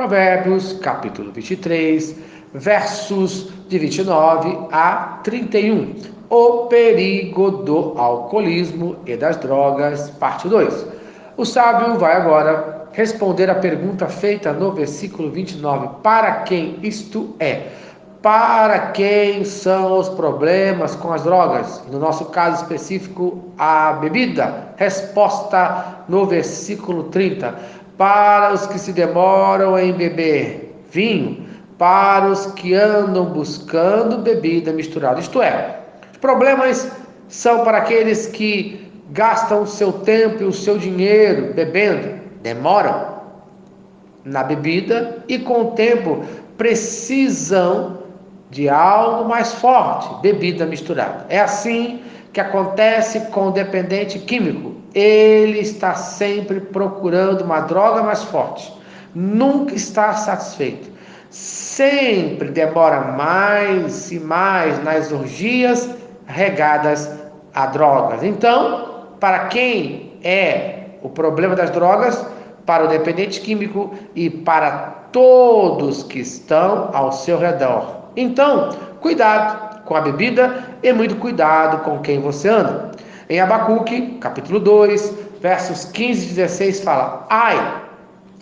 Provérbios, capítulo 23, versos de 29 a 31. O perigo do alcoolismo e das drogas, parte 2. O sábio vai agora responder a pergunta feita no versículo 29: Para quem isto é? Para quem são os problemas com as drogas? No nosso caso específico, a bebida. Resposta no versículo 30 para os que se demoram em beber vinho, para os que andam buscando bebida misturada. Isto é, os problemas são para aqueles que gastam o seu tempo e o seu dinheiro bebendo, demoram na bebida e com o tempo precisam de algo mais forte, bebida misturada. É assim que acontece com o dependente químico. Ele está sempre procurando uma droga mais forte, nunca está satisfeito. Sempre demora mais e mais nas orgias regadas a drogas. Então, para quem é o problema das drogas, para o dependente químico e para todos que estão ao seu redor. Então, cuidado com a bebida e muito cuidado com quem você anda. Em Abacuque, capítulo 2, versos 15 e 16, fala: Ai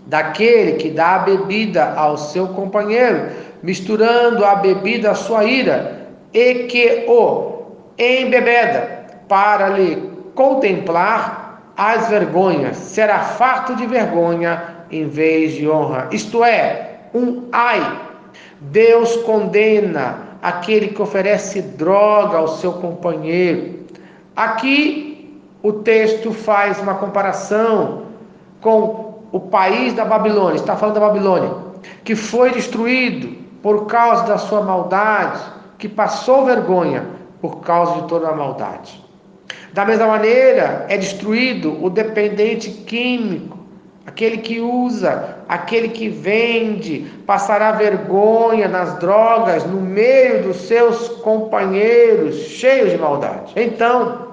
daquele que dá a bebida ao seu companheiro, misturando a bebida à sua ira, e que o embebeda para lhe contemplar as vergonhas, será farto de vergonha em vez de honra. Isto é, um ai. Deus condena aquele que oferece droga ao seu companheiro. Aqui o texto faz uma comparação com o país da Babilônia, está falando da Babilônia, que foi destruído por causa da sua maldade, que passou vergonha por causa de toda a maldade. Da mesma maneira, é destruído o dependente químico, Aquele que usa, aquele que vende, passará vergonha nas drogas no meio dos seus companheiros cheios de maldade. Então,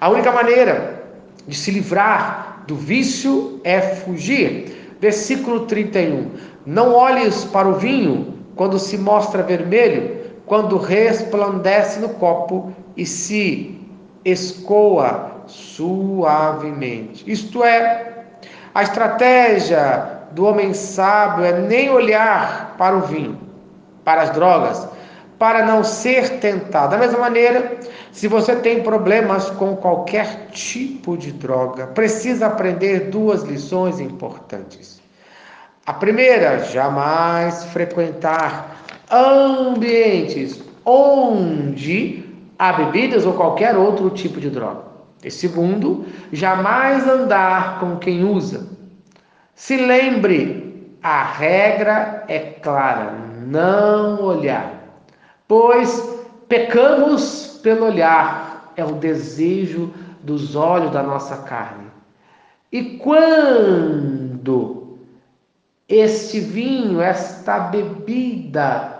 a única maneira de se livrar do vício é fugir. Versículo 31. Não olhes para o vinho quando se mostra vermelho, quando resplandece no copo e se escoa suavemente. Isto é, a estratégia do homem sábio é nem olhar para o vinho, para as drogas, para não ser tentado. Da mesma maneira, se você tem problemas com qualquer tipo de droga, precisa aprender duas lições importantes. A primeira, jamais frequentar ambientes onde há bebidas ou qualquer outro tipo de droga. E segundo, jamais andar com quem usa. Se lembre, a regra é clara: não olhar. Pois pecamos pelo olhar, é o desejo dos olhos da nossa carne. E quando este vinho, esta bebida,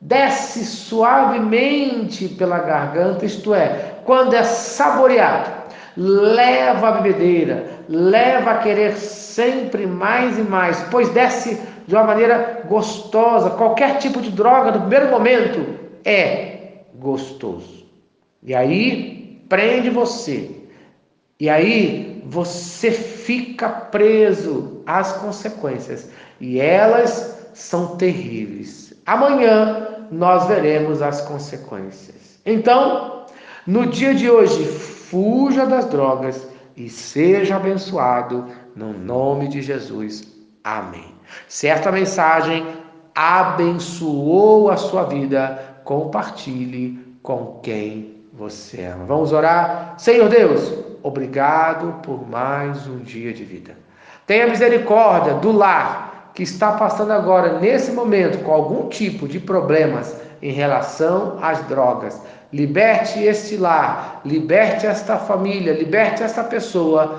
desce suavemente pela garganta, isto é, quando é saboreado, leva a bebedeira, leva a querer sempre mais e mais, pois desce de uma maneira gostosa. Qualquer tipo de droga, no primeiro momento, é gostoso. E aí prende você. E aí você fica preso às consequências. E elas são terríveis. Amanhã nós veremos as consequências. Então, no dia de hoje, fuja das drogas e seja abençoado no nome de Jesus. Amém. Certa mensagem abençoou a sua vida, compartilhe com quem você ama. Vamos orar? Senhor Deus, obrigado por mais um dia de vida. Tenha misericórdia do lar que está passando agora, nesse momento, com algum tipo de problemas em relação às drogas. Liberte este lar, liberte esta família, liberte esta pessoa,